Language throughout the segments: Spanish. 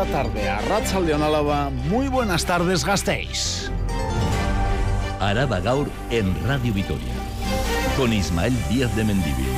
la tarde a Ratzaldeon Álava. Muy buenas tardes, gastéis. Araba Gaur en Radio Vitoria con Ismael Díaz de Mendivil.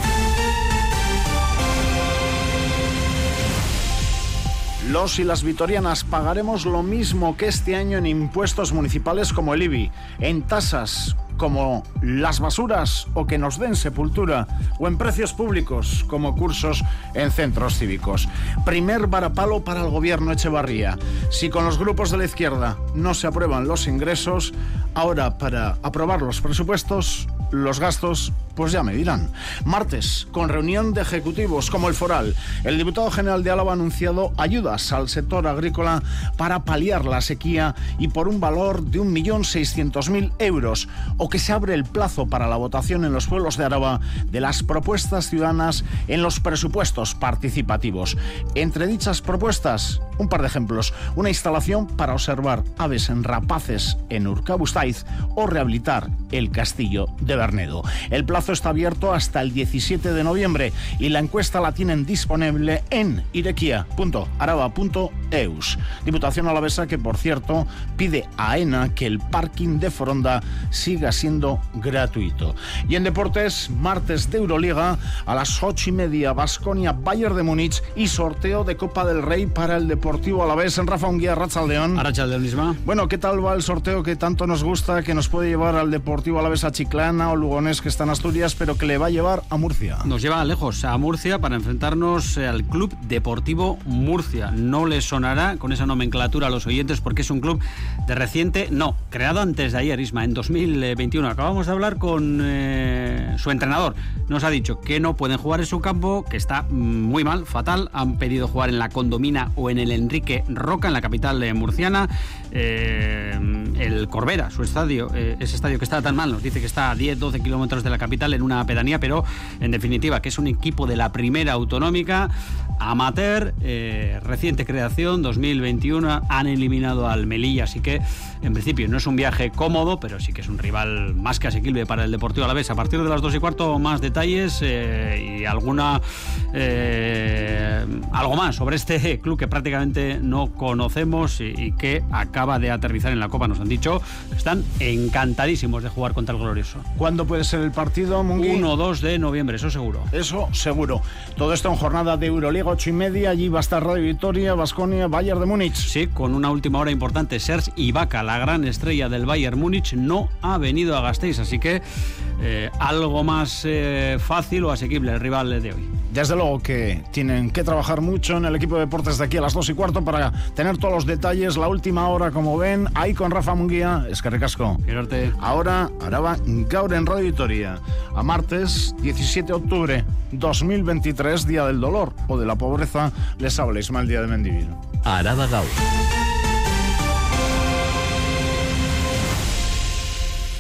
Los y las vitorianas pagaremos lo mismo que este año en impuestos municipales como el IBI, en tasas como las basuras o que nos den sepultura, o en precios públicos como cursos en centros cívicos. Primer varapalo para el gobierno Echevarría. Si con los grupos de la izquierda no se aprueban los ingresos, ahora para aprobar los presupuestos, los gastos pues ya me dirán. Martes, con reunión de ejecutivos como el Foral, el diputado general de Álava ha anunciado ayudas al sector agrícola para paliar la sequía y por un valor de 1.600.000 euros, o que se abre el plazo para la votación en los pueblos de Araba de las propuestas ciudadanas en los presupuestos participativos. Entre dichas propuestas, un par de ejemplos. Una instalación para observar aves en rapaces en Urcabustaiz o rehabilitar el castillo de Bernedo. El plazo está abierto hasta el 17 de noviembre y la encuesta la tienen disponible en irequia.araba.eus. Diputación alavesa que, por cierto, pide a ENA que el parking de Foronda siga siendo gratuito. Y en deportes, martes de Euroliga a las 8 y media, Basconia Bayern de Múnich y sorteo de Copa del Rey para el Deportivo Alavés en Rafa Unguía, Rachaldeón. Arrachaldeón, misma. Bueno, ¿qué tal va el sorteo que tanto nos gusta, que nos puede llevar al Deportivo Alavés a Chiclana o Lugones que está en Asturias? pero que le va a llevar a Murcia. Nos lleva lejos, a Murcia, para enfrentarnos eh, al Club Deportivo Murcia. No le sonará con esa nomenclatura a los oyentes porque es un club de reciente, no, creado antes de ayer, Isma, en 2021. Acabamos de hablar con eh, su entrenador. Nos ha dicho que no pueden jugar en su campo, que está muy mal, fatal. Han pedido jugar en la Condomina o en el Enrique Roca, en la capital eh, murciana. el Corbera, su estadio, ese estadio que está tan mal, nos dice que está a 10-12 kilómetros de la capital en una pedanía, pero en definitiva que es un equipo de la primera autonómica, amateur, eh, reciente creación, 2021, han eliminado al Melilla, así que en principio no es un viaje cómodo, pero sí que es un rival más que asequible para el Deportivo Alavés. A partir de las 2 y cuarto, más detalles eh, y alguna eh, algo más sobre este club que prácticamente no conocemos y, que acaba de aterrizar en la Copa. Nos han dicho están encantadísimos de jugar contra el Glorioso. ¿Cuándo puede ser el partido, 1 o 2 de noviembre, eso seguro. Eso seguro. Todo esto en jornada de Euroliga, 8 y media. Allí va a estar Radio Victoria, Basconia, Bayern de Múnich. Sí, con una última hora importante. Serge Ibaka, la gran estrella del Bayern Múnich, no ha venido a Gasteiz, así que eh, algo más eh, fácil o asequible el rival de hoy. Desde luego que tienen que trabajar mucho en el equipo de deportes de aquí a las 2 y cuarto para tener todos los detalles. La última hora, como ven, ahí con Rafa Munguía. Es que recasco. Ahora, Araba Gaur en Radio Victoria. A martes 17 de octubre 2023, Día del Dolor o de la Pobreza, les habla Ismael Día de Mendivil. Araba Gaur.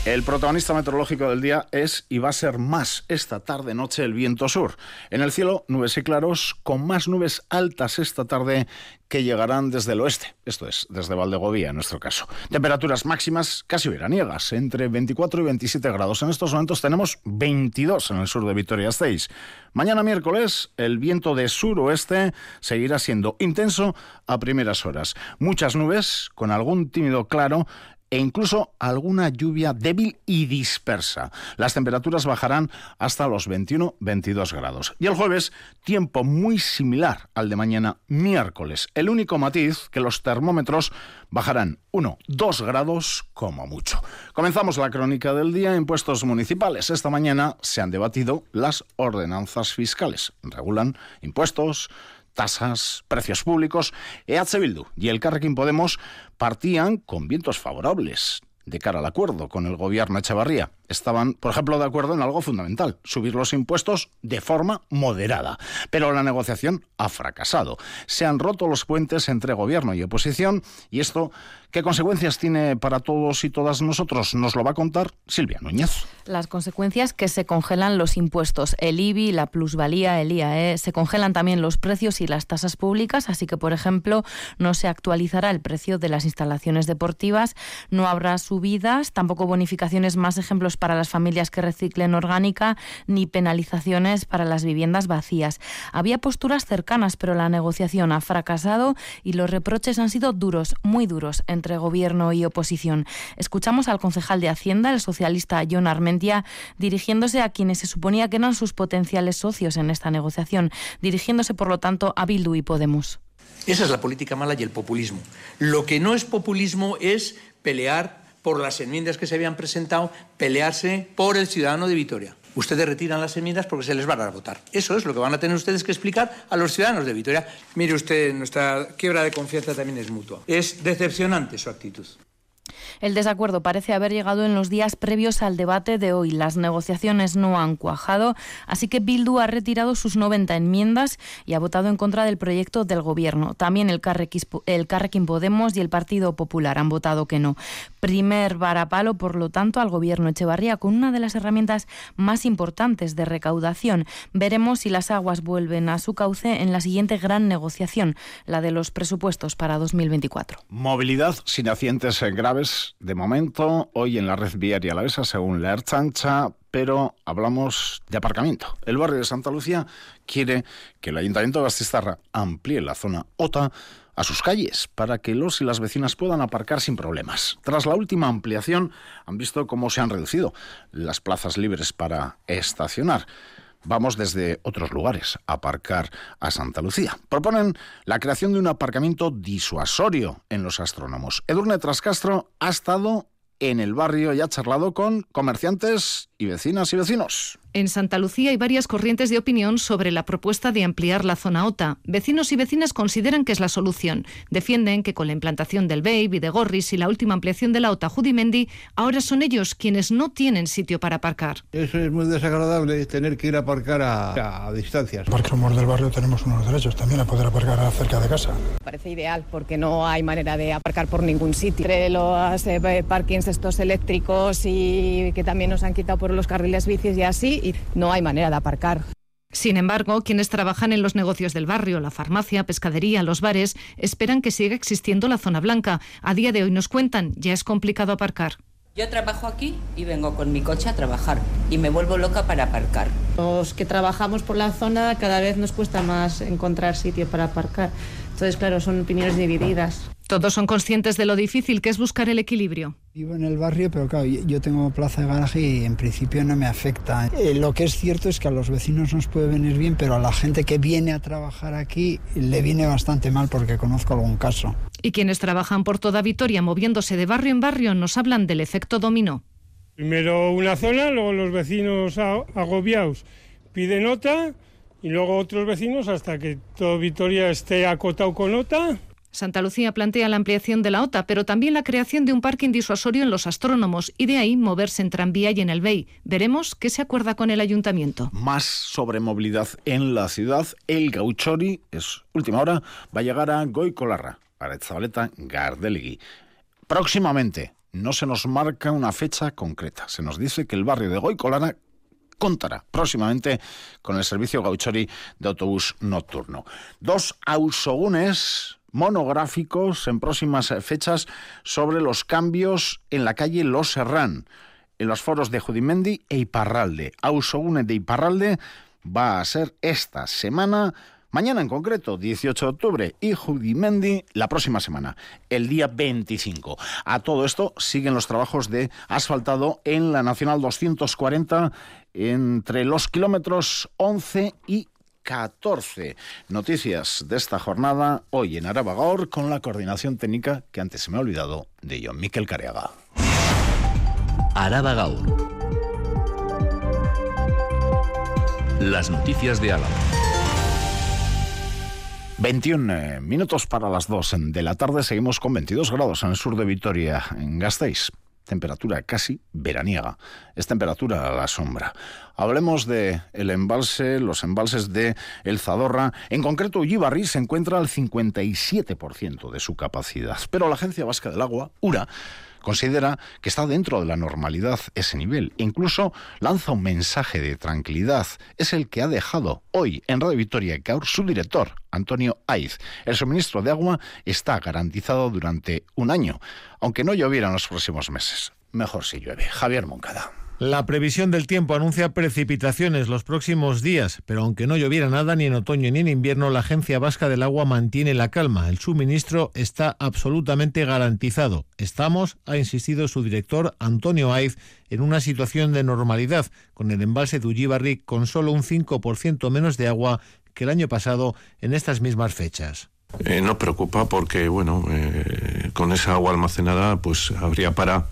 El protagonista meteorológico del día es y va a ser más esta tarde-noche el viento sur. En el cielo, nubes y claros, con más nubes altas esta tarde que llegarán desde el oeste, esto es, desde Valdegovía en nuestro caso. Temperaturas máximas casi veraniegas, entre 24 y 27 grados. En estos momentos tenemos 22 en el sur de Vitoria-Gasteiz. Mañana miércoles, el viento de suroeste seguirá siendo intenso a primeras horas. Muchas nubes, con algún tímido claro e incluso alguna lluvia débil y dispersa. Las temperaturas bajarán hasta los 21-22 grados. Y el jueves, tiempo muy similar al de mañana miércoles. El único matiz que los termómetros bajarán 1-2 grados como mucho. Comenzamos la crónica del día en puestos municipales. Esta mañana se han debatido las ordenanzas fiscales. Regulan impuestos, tasas, precios públicos, EH Bildu y el Carrequín Podemos partían con vientos favorables de cara al acuerdo con el gobierno Echevarría estaban, por ejemplo, de acuerdo en algo fundamental, subir los impuestos de forma moderada. Pero la negociación ha fracasado. Se han roto los puentes entre gobierno y oposición y esto, ¿qué consecuencias tiene para todos y todas nosotros? Nos lo va a contar Silvia Núñez. Las consecuencias que se congelan los impuestos, el IBI, la plusvalía, el IAE, se congelan también los precios y las tasas públicas, así que, por ejemplo, no se actualizará el precio de las instalaciones deportivas, no habrá subidas, tampoco bonificaciones, más ejemplos para las familias que reciclen orgánica ni penalizaciones para las viviendas vacías. Había posturas cercanas, pero la negociación ha fracasado y los reproches han sido duros, muy duros, entre gobierno y oposición. Escuchamos al concejal de Hacienda, el socialista John Armentia, dirigiéndose a quienes se suponía que eran sus potenciales socios en esta negociación, dirigiéndose por lo tanto a Bildu y Podemos. Esa es la política mala y el populismo. Lo que no es populismo es pelear por las enmiendas que se habían presentado, pelearse por el ciudadano de Vitoria. Ustedes retiran las enmiendas porque se les va a votar. Eso es lo que van a tener ustedes que explicar a los ciudadanos de Vitoria. Mire usted, nuestra quiebra de confianza también es mutua. Es decepcionante su actitud. El desacuerdo parece haber llegado en los días previos al debate de hoy. Las negociaciones no han cuajado, así que Bildu ha retirado sus 90 enmiendas y ha votado en contra del proyecto del Gobierno. También el Carrequín Podemos y el Partido Popular han votado que no. Primer varapalo, por lo tanto, al Gobierno Echevarría con una de las herramientas más importantes de recaudación. Veremos si las aguas vuelven a su cauce en la siguiente gran negociación, la de los presupuestos para 2024. Movilidad sin accidentes graves de momento hoy en la red viaria alavesa según la Erchancha, pero hablamos de aparcamiento. El barrio de Santa Lucía quiere que el Ayuntamiento de Bastistarra amplíe la zona OTA a sus calles para que los y las vecinas puedan aparcar sin problemas. Tras la última ampliación han visto cómo se han reducido las plazas libres para estacionar vamos desde otros lugares a aparcar a Santa Lucía. Proponen la creación de un aparcamiento disuasorio en los astrónomos. Edurne Trascastro ha estado en el barrio y ha charlado con comerciantes y vecinas y vecinos. En Santa Lucía hay varias corrientes de opinión sobre la propuesta de ampliar la zona OTA. Vecinos y vecinas consideran que es la solución. Defienden que con la implantación del BEIB y de Gorris y la última ampliación de la OTA Judimendi, ahora son ellos quienes no tienen sitio para aparcar. Eso es muy desagradable, tener que ir a aparcar a, a distancias. Porque somos del barrio tenemos unos derechos también a poder aparcar cerca de casa. Parece ideal porque no hay manera de aparcar por ningún sitio. Entre los eh, parkings estos eléctricos y que también nos han quitado por los carriles bicis y así, y no hay manera de aparcar. Sin embargo, quienes trabajan en los negocios del barrio, la farmacia, pescadería, los bares, esperan que siga existiendo la zona blanca. A día de hoy nos cuentan, ya es complicado aparcar. Yo trabajo aquí y vengo con mi coche a trabajar y me vuelvo loca para aparcar. Los que trabajamos por la zona cada vez nos cuesta más encontrar sitio para aparcar. Entonces, claro, son opiniones divididas. Todos son conscientes de lo difícil que es buscar el equilibrio. Vivo en el barrio, pero claro, yo tengo plaza de garaje y en principio no me afecta. Eh, lo que es cierto es que a los vecinos nos puede venir bien, pero a la gente que viene a trabajar aquí le viene bastante mal porque conozco algún caso. Y quienes trabajan por toda Vitoria moviéndose de barrio en barrio nos hablan del efecto dominó. Primero una zona, luego los vecinos agobiados piden nota y luego otros vecinos hasta que todo Vitoria esté acotado con nota Santa Lucía plantea la ampliación de la OTA, pero también la creación de un parking disuasorio en los astrónomos y de ahí moverse en tranvía y en el BEI. Veremos qué se acuerda con el ayuntamiento. Más sobre movilidad en la ciudad. El Gauchori, es última hora, va a llegar a Goicolarra, para Zabaleta Gardelegui. Próximamente, no se nos marca una fecha concreta. Se nos dice que el barrio de Goicolarra contará próximamente con el servicio Gauchori de autobús nocturno. Dos ausogunes monográficos en próximas fechas sobre los cambios en la calle Los Serrán, en los foros de Judimendi e Iparralde. Ausogune de Iparralde va a ser esta semana, mañana en concreto, 18 de octubre, y Judimendi la próxima semana, el día 25. A todo esto siguen los trabajos de asfaltado en la Nacional 240 entre los kilómetros 11 y 14. Noticias de esta jornada hoy en Arabagor con la coordinación técnica que antes se me ha olvidado de John Miquel Careaga. Arabagaur. Las noticias de Álava. 21 eh, minutos para las 2 de la tarde. Seguimos con 22 grados en el sur de Vitoria, en Gasteiz temperatura casi veraniega, es temperatura a la sombra. Hablemos de el embalse, los embalses de El Zadorra. En concreto, Ullibarri se encuentra al 57% de su capacidad, pero la Agencia Vasca del Agua, URA, considera que está dentro de la normalidad ese nivel. Incluso lanza un mensaje de tranquilidad. Es el que ha dejado hoy en Radio Victoria Caur su director, Antonio Aiz. El suministro de agua está garantizado durante un año, aunque no lloviera en los próximos meses. Mejor si llueve. Javier Moncada. La previsión del tiempo anuncia precipitaciones los próximos días, pero aunque no lloviera nada ni en otoño ni en invierno, la Agencia Vasca del Agua mantiene la calma. El suministro está absolutamente garantizado. Estamos, ha insistido su director Antonio Aiz, en una situación de normalidad, con el embalse de Ullibarri con solo un 5% menos de agua que el año pasado en estas mismas fechas. Eh, no preocupa porque, bueno, eh, con esa agua almacenada, pues habría para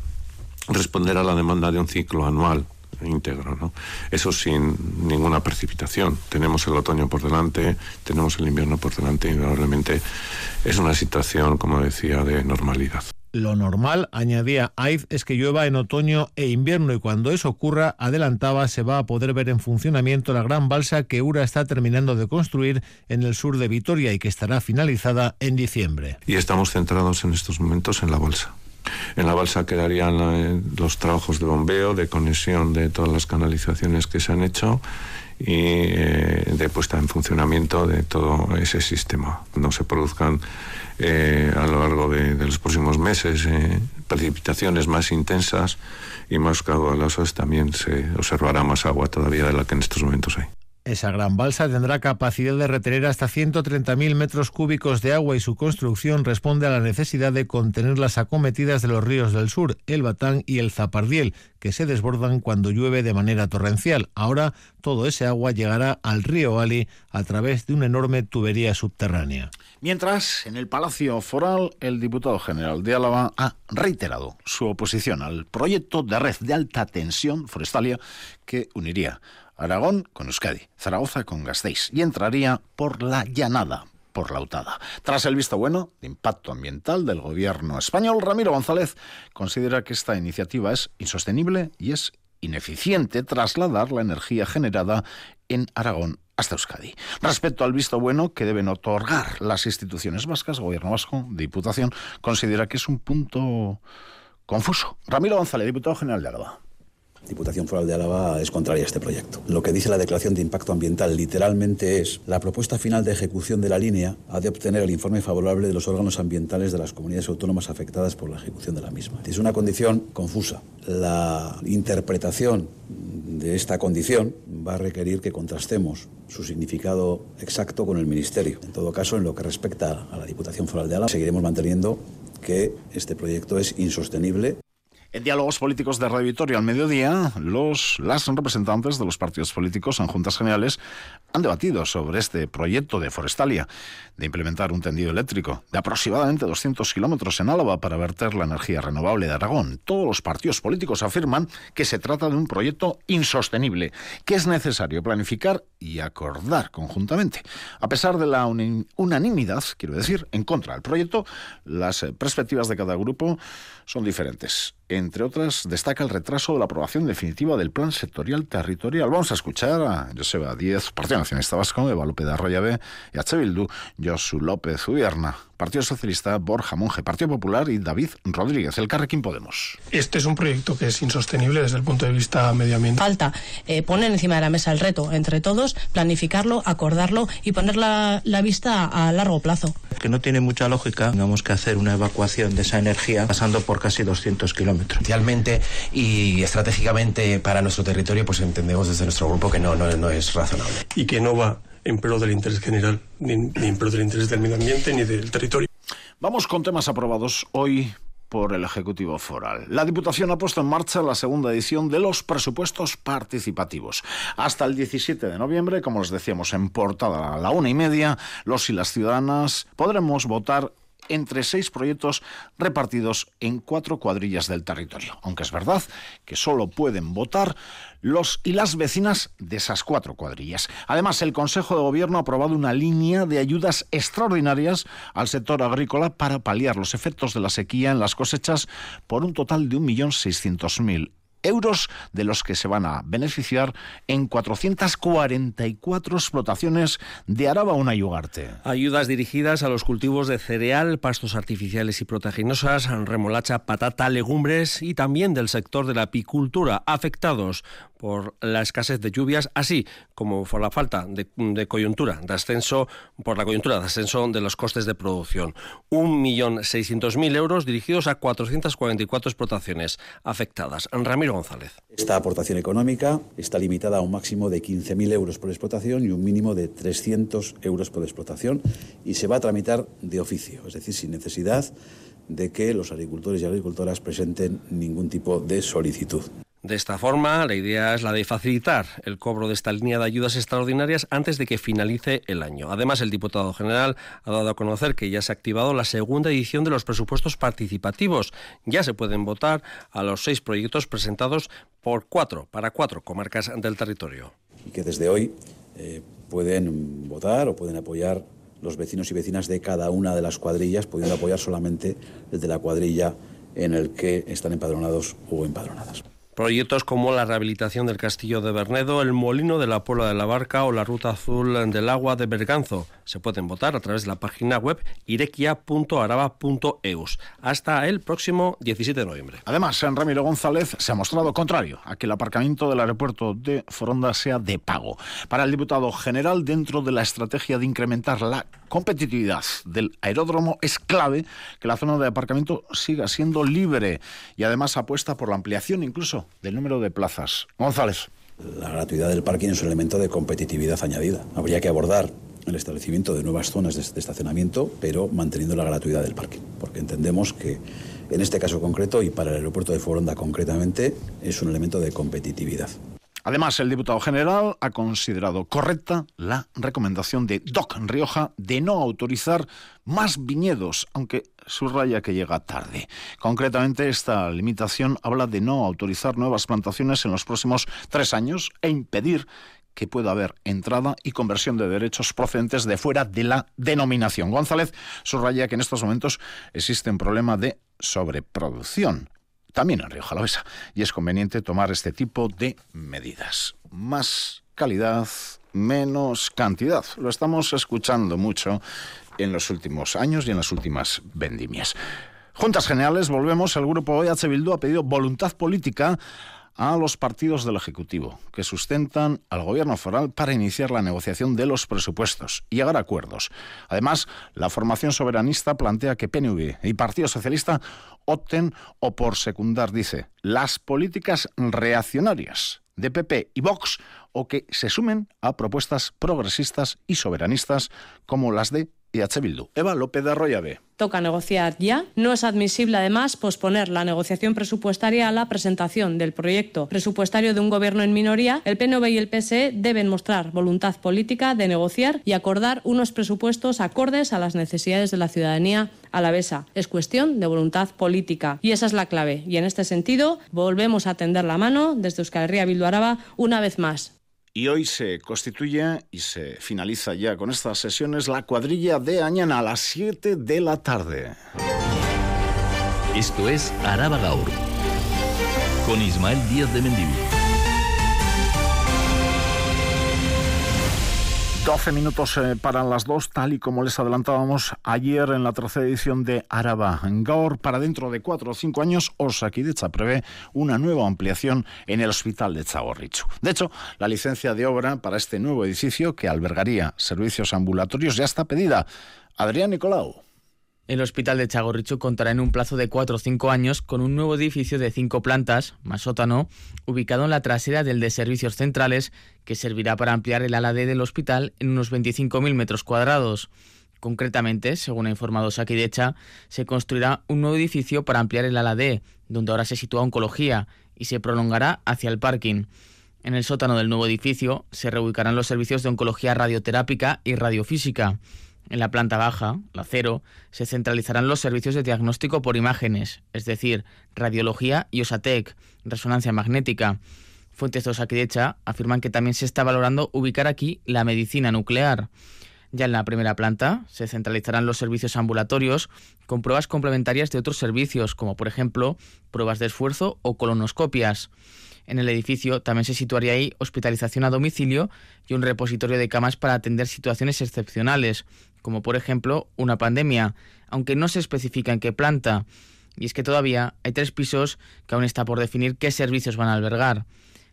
responder a la demanda de un ciclo anual íntegro, ¿no? Eso sin ninguna precipitación. Tenemos el otoño por delante, tenemos el invierno por delante y probablemente es una situación, como decía, de normalidad. Lo normal, añadía Aiz, es que llueva en otoño e invierno y cuando eso ocurra, adelantaba, se va a poder ver en funcionamiento la gran balsa que Ura está terminando de construir en el sur de Vitoria y que estará finalizada en diciembre. Y estamos centrados en estos momentos en la balsa. En la balsa quedarían eh, los trabajos de bombeo, de conexión de todas las canalizaciones que se han hecho y eh, de puesta en funcionamiento de todo ese sistema. No se produzcan eh, a lo largo de los próximos meses precipitaciones más intensas y más caudalosas, también se observará más agua todavía de la que en estos momentos hay. Esa gran balsa tendrá capacidad de retener hasta 130.000 metros cúbicos de agua y su construcción responde a la necesidad de contener las acometidas de los ríos del sur, el Batán y el Zapardiel, que se desbordan cuando llueve de manera torrencial. Ahora todo ese agua llegará al río Ali a través de una enorme tubería subterránea. Mientras, en el Palacio Foral, el diputado general de Álava ha reiterado su oposición al proyecto de red de alta tensión forestalia que uniría Aragón con Euskadi, Zaragoza con Gasteiz y entraría por la llanada, por la UTADA. Tras el visto bueno de impacto ambiental del gobierno español, Ramiro González considera que esta iniciativa es insostenible y es ineficiente trasladar la energía generada en Aragón hasta Euskadi. Respecto al visto bueno que deben otorgar las instituciones vascas, Gobierno vasco, Diputación, considera que es un punto confuso. Ramiro González, diputado general de Aragón. Diputación Foral de Álava es contraria a este proyecto. Lo que dice la declaración de impacto ambiental literalmente es la propuesta final de ejecución de la línea ha de obtener el informe favorable de los órganos ambientales de las comunidades autónomas afectadas por la ejecución de la misma. Es una condición confusa. La interpretación de esta condición va a requerir que contrastemos su significado exacto con el Ministerio. En todo caso, en lo que respecta a la Diputación Foral de Álava, seguiremos manteniendo que este proyecto es insostenible. En diálogos políticos de Radio Victoria al mediodía, los, las representantes de los partidos políticos en juntas generales han debatido sobre este proyecto de Forestalia de implementar un tendido eléctrico de aproximadamente 200 kilómetros en Álava para verter la energía renovable de Aragón. Todos los partidos políticos afirman que se trata de un proyecto insostenible, que es necesario planificar y acordar conjuntamente. A pesar de la unanimidad, quiero decir, en contra del proyecto, las perspectivas de cada grupo son diferentes. Entre otras, destaca el retraso de la aprobación definitiva del Plan Sectorial Territorial. Vamos a escuchar a Joseba Díez, Partido Nacionalista Vasco, Eva López de Arroyave y a Bildu, Josu López Ubierna. Partido Socialista, Borja Monge, Partido Popular y David Rodríguez, el Carrequín Podemos. Este es un proyecto que es insostenible desde el punto de vista medioambiental. Falta eh, poner encima de la mesa el reto entre todos, planificarlo, acordarlo y poner la, la vista a largo plazo. Que no tiene mucha lógica, tengamos que hacer una evacuación de esa energía pasando por casi 200 kilómetros. Y estratégicamente para nuestro territorio, pues entendemos desde nuestro grupo que no, no, no es razonable. Y que no va en pro del interés general, ni, ni en pro del interés del medio ambiente, ni del territorio. Vamos con temas aprobados hoy por el Ejecutivo Foral. La Diputación ha puesto en marcha la segunda edición de los presupuestos participativos. Hasta el 17 de noviembre, como les decíamos en portada a la una y media, los y las ciudadanas podremos votar entre seis proyectos repartidos en cuatro cuadrillas del territorio. Aunque es verdad que solo pueden votar los y las vecinas de esas cuatro cuadrillas. Además, el Consejo de Gobierno ha aprobado una línea de ayudas extraordinarias al sector agrícola para paliar los efectos de la sequía en las cosechas por un total de 1.600.000 euros de los que se van a beneficiar en 444 explotaciones de Araba una y Ugarte. Ayudas dirigidas a los cultivos de cereal, pastos artificiales y proteginosas, remolacha, patata, legumbres y también del sector de la apicultura afectados por la escasez de lluvias, así como por la falta de, de coyuntura, de ascenso, por la coyuntura de ascenso de los costes de producción. 1.600.000 euros dirigidos a 444 explotaciones afectadas. Ramiro Esta aportación económica está limitada a un máximo de 15.000 euros por explotación y un mínimo de 300 euros por explotación y se va a tramitar de oficio, es decir, sin necesidad de que los agricultores y agricultoras presenten ningún tipo de solicitud. De esta forma, la idea es la de facilitar el cobro de esta línea de ayudas extraordinarias antes de que finalice el año. Además, el diputado general ha dado a conocer que ya se ha activado la segunda edición de los presupuestos participativos. Ya se pueden votar a los seis proyectos presentados por cuatro, para cuatro comarcas del territorio. Y que desde hoy eh, pueden votar o pueden apoyar los vecinos y vecinas de cada una de las cuadrillas, pudiendo apoyar solamente el de la cuadrilla en el que están empadronados o empadronadas. Proyectos como la rehabilitación del castillo de Bernedo, el molino de la Puebla de la Barca o la ruta azul del agua de Berganzo se pueden votar a través de la página web irequia.araba.eus hasta el próximo 17 de noviembre. Además, en Ramiro González se ha mostrado contrario a que el aparcamiento del aeropuerto de Foronda sea de pago. Para el diputado general, dentro de la estrategia de incrementar la competitividad del aeródromo, es clave que la zona de aparcamiento siga siendo libre y además apuesta por la ampliación incluso del número de plazas. González. La gratuidad del parking es un elemento de competitividad añadida. Habría que abordar el establecimiento de nuevas zonas de estacionamiento, pero manteniendo la gratuidad del parking, porque entendemos que en este caso concreto y para el aeropuerto de Foronda concretamente es un elemento de competitividad. Además, el diputado general ha considerado correcta la recomendación de Doc Rioja de no autorizar más viñedos, aunque subraya que llega tarde. Concretamente, esta limitación habla de no autorizar nuevas plantaciones en los próximos tres años e impedir que pueda haber entrada y conversión de derechos procedentes de fuera de la denominación. González subraya que en estos momentos existe un problema de sobreproducción también en Río Jalavesa, y es conveniente tomar este tipo de medidas. Más calidad, menos cantidad. Lo estamos escuchando mucho en los últimos años y en las últimas vendimias. Juntas Generales, volvemos. El grupo OEH Bildu ha pedido voluntad política a los partidos del Ejecutivo, que sustentan al Gobierno foral para iniciar la negociación de los presupuestos y llegar a acuerdos. Además, la formación soberanista plantea que PNV y Partido Socialista opten o por secundar, dice, las políticas reaccionarias de PP y Vox o que se sumen a propuestas progresistas y soberanistas como las de EH Bildu. Eva López de Arroyave toca negociar ya. No es admisible, además, posponer la negociación presupuestaria a la presentación del proyecto presupuestario de un gobierno en minoría. El PNV y el PSE deben mostrar voluntad política de negociar y acordar unos presupuestos acordes a las necesidades de la ciudadanía alavesa. Es cuestión de voluntad política y esa es la clave. Y en este sentido, volvemos a tender la mano desde Euskal Herria Bildu Araba una vez más. Y hoy se constituye y se finaliza ya con estas sesiones la cuadrilla de Añana a las 7 de la tarde. Esto es Araba Gaur con Ismael Díaz de Mendivil. 12 minutos eh, para las dos, tal y como les adelantábamos ayer en la tercera edición de Araba Gaur. Para dentro de cuatro o cinco años, Osakidecha prevé una nueva ampliación en el hospital de Chagorrichu. De hecho, la licencia de obra para este nuevo edificio, que albergaría servicios ambulatorios, ya está pedida. Adrián Nicolau. El hospital de Chagorrichu contará en un plazo de 4 o 5 años con un nuevo edificio de 5 plantas, más sótano, ubicado en la trasera del de servicios centrales, que servirá para ampliar el ala D del hospital en unos 25.000 metros cuadrados. Concretamente, según ha informado Saquidecha, se construirá un nuevo edificio para ampliar el ala D, donde ahora se sitúa oncología, y se prolongará hacia el parking. En el sótano del nuevo edificio se reubicarán los servicios de oncología radioterápica y radiofísica. En la planta baja, la cero, se centralizarán los servicios de diagnóstico por imágenes, es decir, radiología y OSATEC, resonancia magnética. Fuentes de Osakidecha afirman que también se está valorando ubicar aquí la medicina nuclear. Ya en la primera planta se centralizarán los servicios ambulatorios con pruebas complementarias de otros servicios, como por ejemplo pruebas de esfuerzo o colonoscopias. En el edificio también se situaría ahí hospitalización a domicilio y un repositorio de camas para atender situaciones excepcionales, como por ejemplo una pandemia, aunque no se especifica en qué planta. Y es que todavía hay tres pisos que aún está por definir qué servicios van a albergar.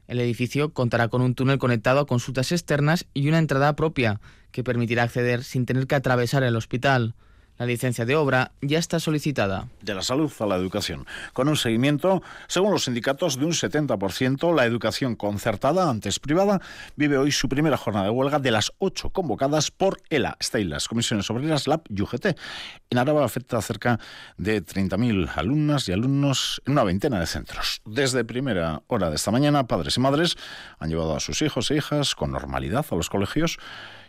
El edificio contará con un túnel conectado a consultas externas y una entrada propia que permitirá acceder sin tener que atravesar el hospital. La licencia de obra ya está solicitada. De la salud a la educación. Con un seguimiento, según los sindicatos, de un 70%, la educación concertada, antes privada, vive hoy su primera jornada de huelga de las ocho convocadas por ELA, las Comisiones Obreras, LAB y UGT. En Araba afecta a cerca de 30.000 alumnas y alumnos en una veintena de centros. Desde primera hora de esta mañana, padres y madres han llevado a sus hijos e hijas con normalidad a los colegios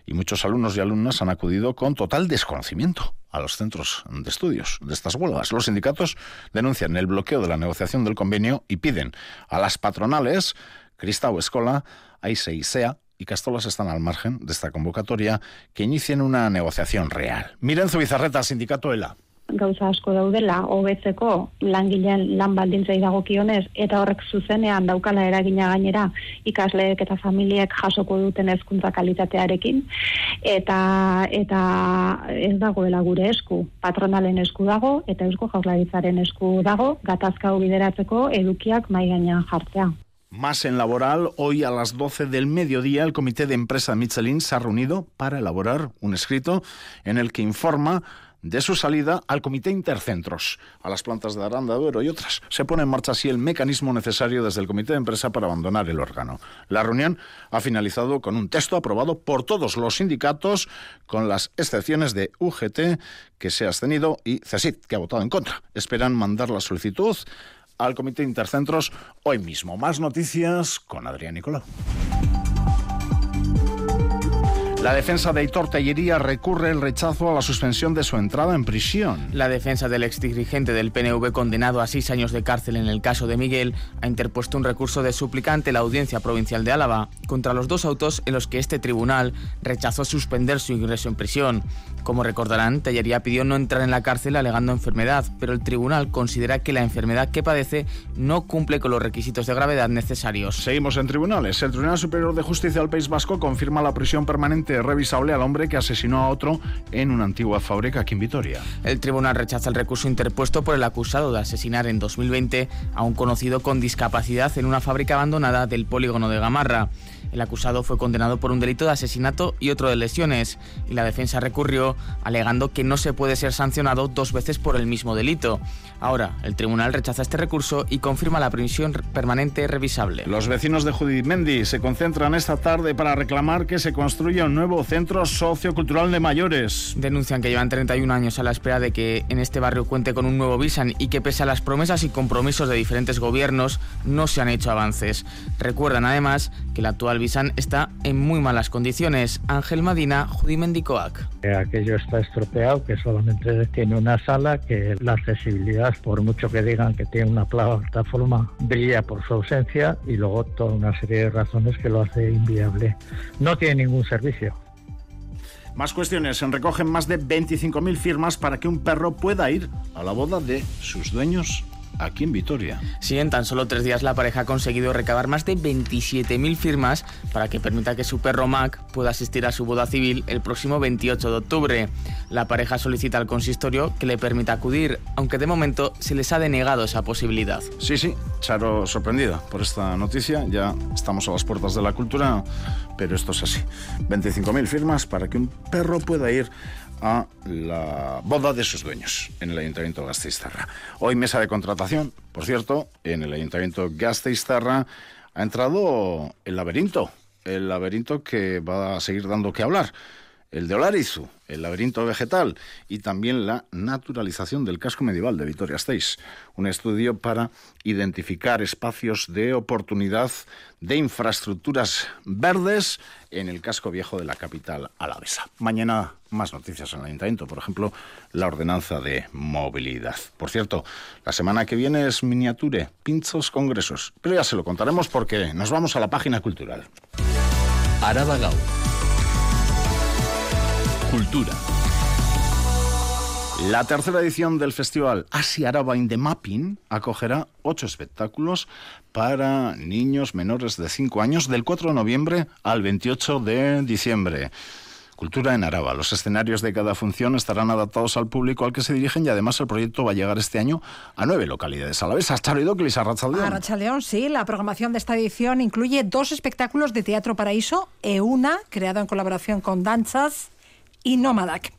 y muchos alumnos y alumnas han acudido con total desconocimiento a los centros de estudios de estas huelgas. Los sindicatos denuncian el bloqueo de la negociación del convenio y piden a las patronales, Cristau Escola, AISE y SEA, y Castolas están al margen de esta convocatoria, que inicien una negociación real. Miren Zubizarreta, Sindicato ELA. Gauza asko daudela hobetzeko langileen lan baldintzei dagokionez eta horrek zuzenean daukala eragina gainera ikasleek eta familiek jasoko duten hezkuntza kalitatearekin eta eta ez dagoela gure esku. Patronalen esku dago eta eusko jaurlaritzaren esku dago gatazka bideratzeko edukiak mai gainean jartzea. Más en laboral, hoy a las 12 del mediodía el comité de empresa Michelin se ha reunido para elaborar un escrito en el que informa de su salida al Comité Intercentros, a las plantas de Aranda, Duero y otras. Se pone en marcha así el mecanismo necesario desde el Comité de Empresa para abandonar el órgano. La reunión ha finalizado con un texto aprobado por todos los sindicatos, con las excepciones de UGT, que se ha abstenido, y CESIT, que ha votado en contra. Esperan mandar la solicitud al Comité Intercentros hoy mismo. Más noticias con Adrián Nicolau. La defensa de Hitor Tellería recurre el rechazo a la suspensión de su entrada en prisión. La defensa del exdirigente del PNV condenado a seis años de cárcel en el caso de Miguel ha interpuesto un recurso de suplicante la Audiencia Provincial de Álava contra los dos autos en los que este tribunal rechazó suspender su ingreso en prisión. Como recordarán, Tellería pidió no entrar en la cárcel alegando enfermedad, pero el tribunal considera que la enfermedad que padece no cumple con los requisitos de gravedad necesarios. Seguimos en tribunales. El Tribunal Superior de Justicia del País Vasco confirma la prisión permanente revisable al hombre que asesinó a otro en una antigua fábrica aquí en Vitoria. El tribunal rechaza el recurso interpuesto por el acusado de asesinar en 2020 a un conocido con discapacidad en una fábrica abandonada del polígono de Gamarra. El acusado fue condenado por un delito de asesinato y otro de lesiones, y la defensa recurrió alegando que no se puede ser sancionado dos veces por el mismo delito. Ahora, el tribunal rechaza este recurso y confirma la prisión permanente revisable. Los vecinos de Judimendi se concentran esta tarde para reclamar que se construya un nuevo centro sociocultural de mayores. Denuncian que llevan 31 años a la espera de que en este barrio cuente con un nuevo Visan y que pese a las promesas y compromisos de diferentes gobiernos no se han hecho avances. Recuerdan además que el actual Visan está en muy malas condiciones. Ángel Madina, Judimendicoac. Aquello está estropeado, que solamente tiene una sala, que la accesibilidad por mucho que digan que tiene una plataforma, brilla por su ausencia y luego toda una serie de razones que lo hace inviable. No tiene ningún servicio. Más cuestiones. Se recogen más de 25.000 firmas para que un perro pueda ir a la boda de sus dueños aquí en Vitoria. Sí, en tan solo tres días la pareja ha conseguido recabar más de 27.000 firmas para que permita que su perro Mac pueda asistir a su boda civil el próximo 28 de octubre. La pareja solicita al consistorio que le permita acudir, aunque de momento se les ha denegado esa posibilidad. Sí, sí, Charo sorprendida por esta noticia. Ya estamos a las puertas de la cultura, pero esto es así. 25.000 firmas para que un perro pueda ir a la boda de sus dueños en el Ayuntamiento de Gasteiztarra. Hoy mesa de contratación, por cierto, en el Ayuntamiento de ha entrado el laberinto, el laberinto que va a seguir dando que hablar el de Olarizu, el laberinto vegetal y también la naturalización del casco medieval de Vitoria-Gasteiz, un estudio para identificar espacios de oportunidad de infraestructuras verdes en el casco viejo de la capital alavesa. Mañana más noticias en el ayuntamiento, por ejemplo, la ordenanza de movilidad. Por cierto, la semana que viene es miniature, pinchos congresos, pero ya se lo contaremos porque nos vamos a la página cultural. Araba Cultura. La tercera edición del festival Asia Araba in the Mapping acogerá ocho espectáculos para niños menores de 5 años del 4 de noviembre al 28 de diciembre. Cultura en Araba. Los escenarios de cada función estarán adaptados al público al que se dirigen y además el proyecto va a llegar este año a nueve localidades a la vez. Charo Idóclis, a Rachaldeón. A Rachaldeón, sí. La programación de esta edición incluye dos espectáculos de Teatro Paraíso e una, creado en colaboración con Danzas y Nómadac.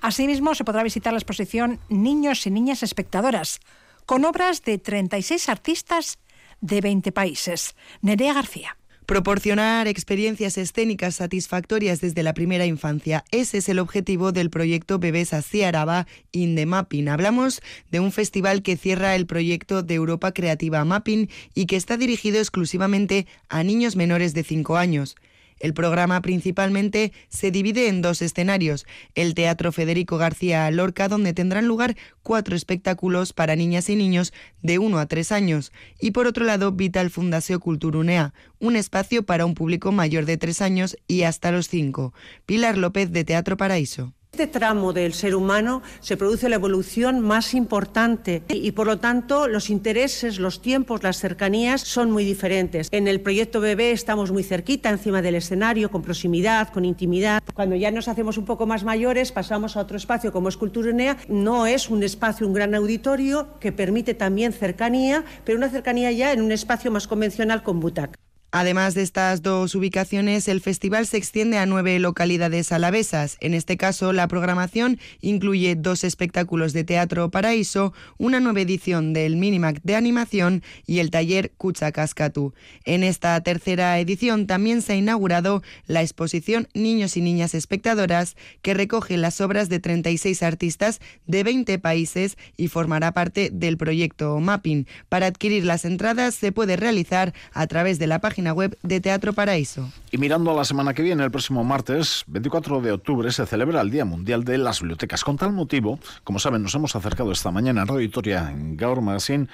Asimismo, se podrá visitar la exposición Niños y Niñas Espectadoras, con obras de 36 artistas de 20 países. Nerea García. Proporcionar experiencias escénicas satisfactorias desde la primera infancia. Ese es el objetivo del proyecto Bebés así Araba in the Mapping. Hablamos de un festival que cierra el proyecto de Europa Creativa Mapping y que está dirigido exclusivamente a niños menores de 5 años. El programa principalmente se divide en dos escenarios, el Teatro Federico García Lorca, donde tendrán lugar cuatro espectáculos para niñas y niños de 1 a 3 años, y por otro lado Vital Fundación Culturunea, un espacio para un público mayor de 3 años y hasta los 5. Pilar López de Teatro Paraíso este tramo del ser humano se produce la evolución más importante y, por lo tanto, los intereses, los tiempos, las cercanías son muy diferentes. En el proyecto Bebé estamos muy cerquita, encima del escenario, con proximidad, con intimidad. Cuando ya nos hacemos un poco más mayores, pasamos a otro espacio como es Culturenea. No es un espacio, un gran auditorio que permite también cercanía, pero una cercanía ya en un espacio más convencional con butac. Además de estas dos ubicaciones, el festival se extiende a nueve localidades alavesas. En este caso, la programación incluye dos espectáculos de teatro paraíso, una nueva edición del Minimac de animación y el taller Cucha Cascatu. En esta tercera edición también se ha inaugurado la exposición Niños y Niñas Espectadoras, que recoge las obras de 36 artistas de 20 países y formará parte del proyecto Mapping. Para adquirir las entradas se puede realizar a través de la página web de Teatro Paraíso. Y mirando a la semana que viene, el próximo martes, 24 de octubre, se celebra el Día Mundial de las Bibliotecas. Con tal motivo, como saben, nos hemos acercado esta mañana en Radio Victoria, en Gaur Magazine,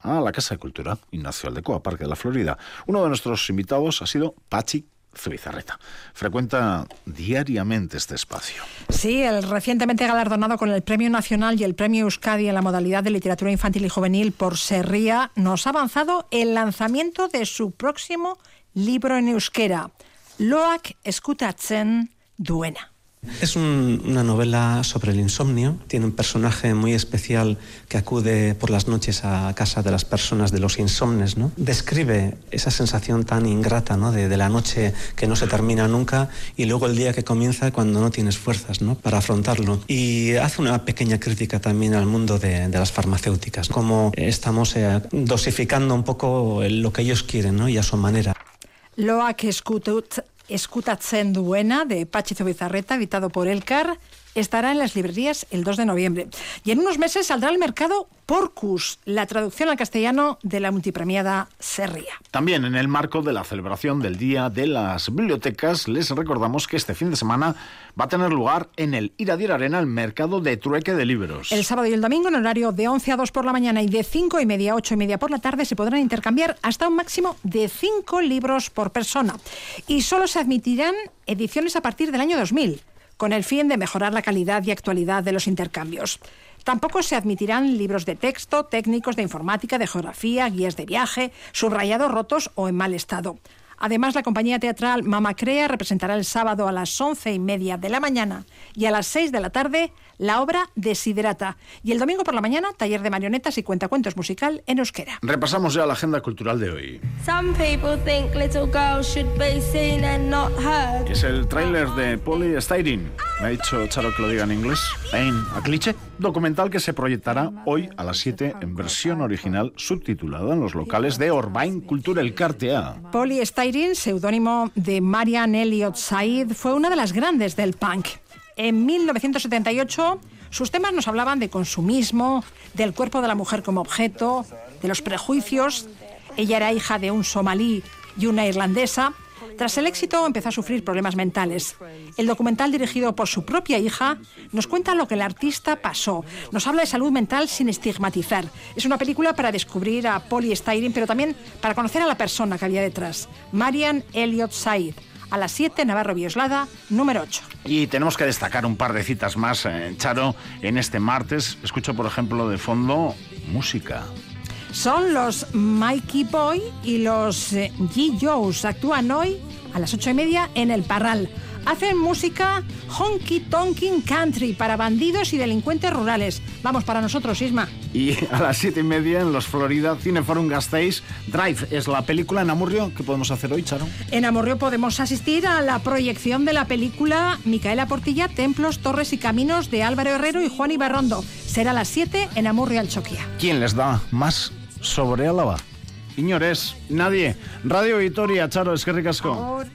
a la Casa de Cultura Ignacio Aldecoa, Parque de la Florida. Uno de nuestros invitados ha sido Pachi Zubizarreta. Frecuenta diariamente este espacio. Sí, el recientemente galardonado con el Premio Nacional y el Premio Euskadi en la modalidad de literatura infantil y juvenil por Serría nos ha avanzado el lanzamiento de su próximo libro en euskera, Loak Eskutatzen Duena. Es una novela sobre el insomnio. Tiene un personaje muy especial que acude por las noches a casa de las personas de los insomnes. ¿no? Describe esa sensación tan ingrata ¿no? de, la noche que no se termina nunca y luego el día que comienza cuando no tienes fuerzas para afrontarlo. Y hace una pequeña crítica también al mundo de, las farmacéuticas, cómo estamos eh, dosificando un poco lo que ellos quieren y a su manera. que Eskutut Escutatzen Duena de Pachizo Bizarreta, editado por Elcar, estará en las librerías el 2 de noviembre. Y en unos meses saldrá al mercado Porcus, la traducción al castellano de la multipremiada Serria. También en el marco de la celebración del Día de las Bibliotecas, les recordamos que este fin de semana va a tener lugar en el Iradir Arena el mercado de trueque de libros. El sábado y el domingo, en horario de 11 a 2 por la mañana y de 5 y media a 8 y media por la tarde, se podrán intercambiar hasta un máximo de 5 libros por persona. Y solo se admitirán ediciones a partir del año 2000 con el fin de mejorar la calidad y actualidad de los intercambios. Tampoco se admitirán libros de texto, técnicos de informática, de geografía, guías de viaje, subrayados rotos o en mal estado. Además, la compañía teatral Mama Crea representará el sábado a las once y media de la mañana y a las seis de la tarde la obra Desiderata. Y el domingo por la mañana, taller de marionetas y cuentacuentos musical en euskera. Repasamos ya la agenda cultural de hoy. Es el tráiler de Polystyrene. Me ha dicho Charo que lo diga en inglés. Pain a cliché. Documental que se proyectará hoy a las 7 en versión original subtitulada en los locales de Orbain Cultura El Cartea. Polystyrene, seudónimo de Marian Elliott Said, fue una de las grandes del punk. En 1978 sus temas nos hablaban de consumismo, del cuerpo de la mujer como objeto, de los prejuicios. Ella era hija de un somalí y una irlandesa. Tras el éxito empezó a sufrir problemas mentales. El documental dirigido por su propia hija nos cuenta lo que el artista pasó. Nos habla de salud mental sin estigmatizar. Es una película para descubrir a Polly Styrene, pero también para conocer a la persona que había detrás. Marian Elliott Said a las 7, Navarro Bioslada, número 8. Y tenemos que destacar un par de citas más, eh, Charo, en este martes. Escucho, por ejemplo, de fondo música. Son los Mikey Boy y los eh, G. Joes. Actúan hoy a las ocho y media en el Parral. hacen música honky tonkin country para bandidos y delincuentes rurales. Vamos, para nosotros, Isma. Y a las siete y media en los Florida Cineforum Gasteiz, Drive es la película en Amurrio que podemos hacer hoy, Charo. En Amurrio podemos asistir a la proyección de la película Micaela Portilla, Templos, Torres y Caminos de Álvaro Herrero y Juan Ibarrondo. Será a las 7 en Amurrio Alchoquia. ¿Quién les da más sobre Álava? Iñores, nadie. Radio Vitoria, Charo, es que ricasco.